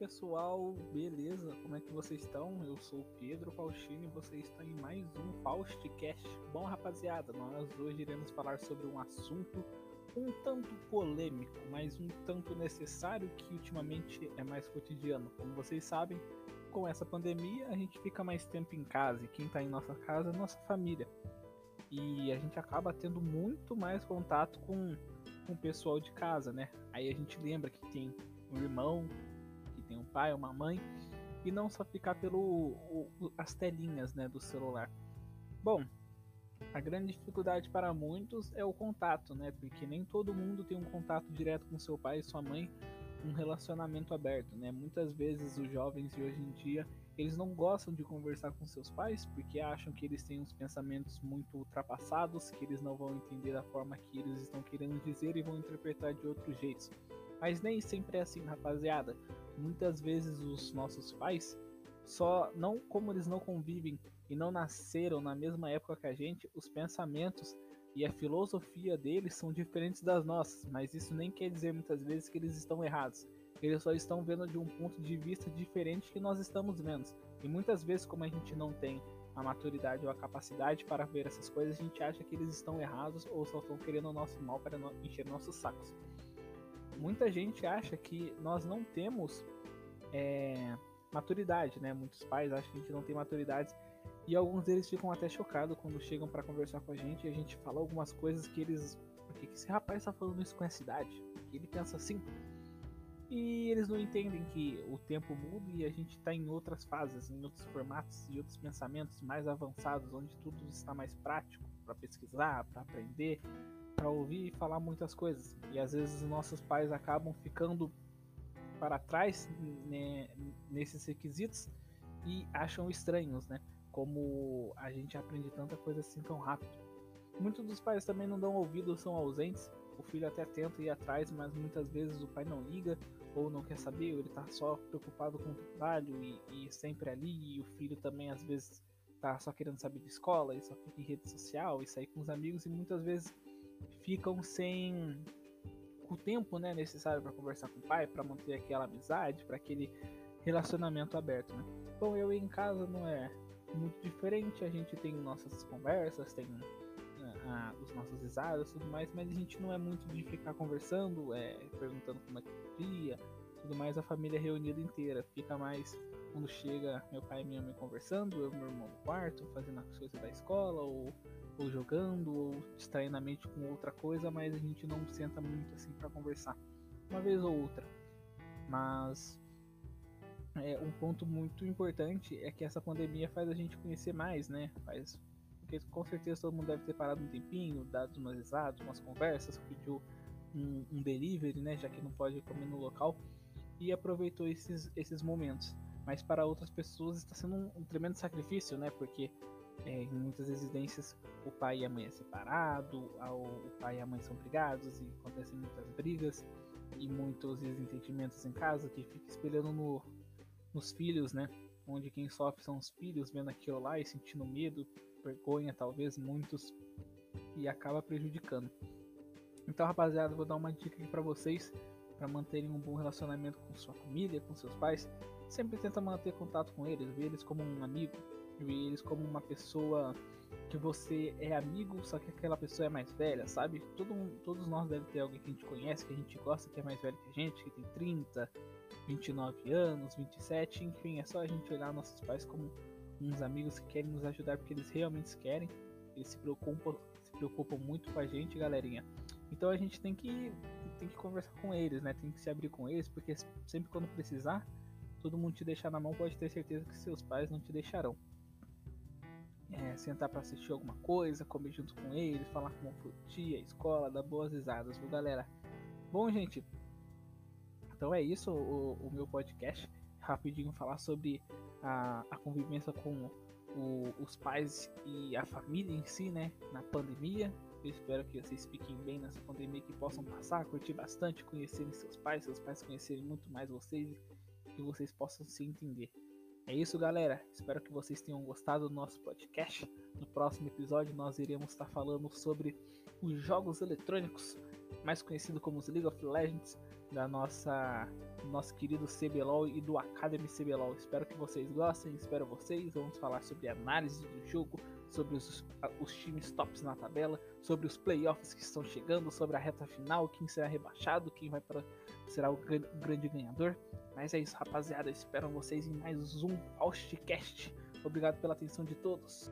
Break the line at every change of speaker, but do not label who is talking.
pessoal, beleza? Como é que vocês estão? Eu sou Pedro Faustino e você está em mais um Faustcast. Bom, rapaziada, nós hoje iremos falar sobre um assunto um tanto polêmico, mas um tanto necessário que ultimamente é mais cotidiano. Como vocês sabem, com essa pandemia a gente fica mais tempo em casa e quem está em nossa casa é nossa família. E a gente acaba tendo muito mais contato com, com o pessoal de casa, né? Aí a gente lembra que tem um irmão, tem um pai, uma mãe, e não só ficar pelo o, as telinhas né, do celular. Bom, a grande dificuldade para muitos é o contato, né? Porque nem todo mundo tem um contato direto com seu pai e sua mãe, um relacionamento aberto, né? Muitas vezes os jovens de hoje em dia, eles não gostam de conversar com seus pais porque acham que eles têm uns pensamentos muito ultrapassados, que eles não vão entender da forma que eles estão querendo dizer e vão interpretar de outros jeitos. Mas nem sempre é assim, rapaziada. Muitas vezes os nossos pais só não como eles não convivem e não nasceram na mesma época que a gente, os pensamentos e a filosofia deles são diferentes das nossas, mas isso nem quer dizer muitas vezes que eles estão errados. Eles só estão vendo de um ponto de vista diferente que nós estamos vendo. E muitas vezes, como a gente não tem a maturidade ou a capacidade para ver essas coisas, a gente acha que eles estão errados ou só estão querendo o nosso mal para encher nossos sacos muita gente acha que nós não temos é, maturidade, né? Muitos pais acham que a gente não tem maturidade e alguns deles ficam até chocados quando chegam para conversar com a gente e a gente fala algumas coisas que eles. Por que esse rapaz está falando isso com essa idade? Ele pensa assim. E eles não entendem que o tempo muda e a gente está em outras fases, em outros formatos e outros pensamentos mais avançados, onde tudo está mais prático para pesquisar, para aprender, para ouvir e falar muitas coisas. E às vezes os nossos pais acabam ficando para trás né, nesses requisitos e acham estranhos, né? Como a gente aprende tanta coisa assim tão rápido. Muitos dos pais também não dão ouvido, são ausentes. O filho até tenta ir atrás, mas muitas vezes o pai não liga ou não quer saber, ou ele tá só preocupado com o trabalho e, e sempre ali. E o filho também às vezes tá só querendo saber de escola e só fica em rede social e sair com os amigos e muitas vezes ficam sem o tempo né, necessário para conversar com o pai, para manter aquela amizade, para aquele relacionamento aberto. Né? Bom, eu em casa não é muito diferente, a gente tem nossas conversas, tem uh, os nossos risadas tudo mais, mas a gente não é muito de ficar conversando, é, perguntando como é que é dia, tudo mais, a família reunida inteira. Fica mais quando chega meu pai e minha mãe conversando, eu e meu irmão no quarto, fazendo as coisas da escola, ou ou jogando, ou distraindo a mente com outra coisa, mas a gente não senta muito assim para conversar. Uma vez ou outra. Mas é, um ponto muito importante é que essa pandemia faz a gente conhecer mais, né? Faz, porque com certeza todo mundo deve ter parado um tempinho, dado umas risadas, umas conversas, pediu um, um, delivery, né? Já que não pode comer no local, e aproveitou esses, esses momentos. Mas para outras pessoas está sendo um, um tremendo sacrifício, né? Porque é, em muitas residências o pai e a mãe é separado, o pai e a mãe são brigados e acontecem muitas brigas e muitos desentendimentos em casa que fica espelhando no, nos filhos, né? Onde quem sofre são os filhos vendo aquilo lá e sentindo medo, vergonha, talvez muitos, e acaba prejudicando. Então, rapaziada, vou dar uma dica aqui para vocês para manterem um bom relacionamento com sua família, com seus pais. Sempre tenta manter contato com eles, ver eles como um amigo, ver eles como uma pessoa que você é amigo, só que aquela pessoa é mais velha, sabe? Todo, todos nós devem ter alguém que a gente conhece, que a gente gosta, que é mais velho que a gente, que tem 30, 29 anos, 27, enfim, é só a gente olhar nossos pais como uns amigos que querem nos ajudar porque eles realmente querem, eles se preocupam, se preocupam muito com a gente, galerinha. Então a gente tem que, tem que conversar com eles, né? Tem que se abrir com eles, porque sempre quando precisar, todo mundo te deixar na mão, pode ter certeza que seus pais não te deixarão é, sentar para assistir alguma coisa, comer junto com eles, falar foi o dia, escola, dar boas risadas, viu galera? Bom, gente, então é isso o, o meu podcast. Rapidinho falar sobre a, a convivência com o, os pais e a família em si, né? Na pandemia. Eu espero que vocês fiquem bem nessa pandemia, que possam passar, curtir bastante, conhecerem seus pais, seus pais conhecerem muito mais vocês, que vocês possam se entender. É isso, galera. Espero que vocês tenham gostado do nosso podcast. No próximo episódio nós iremos estar falando sobre os jogos eletrônicos, mais conhecido como os League of Legends, da nossa nosso querido CBLOL e do Academy CBLOL. Espero que vocês gostem, espero vocês. Vamos falar sobre análise do jogo, sobre os, os times tops na tabela, sobre os playoffs que estão chegando, sobre a reta final, quem será rebaixado, quem vai para será o grande ganhador. Mas é isso, rapaziada. Espero vocês em mais um Faustcast. Obrigado pela atenção de todos.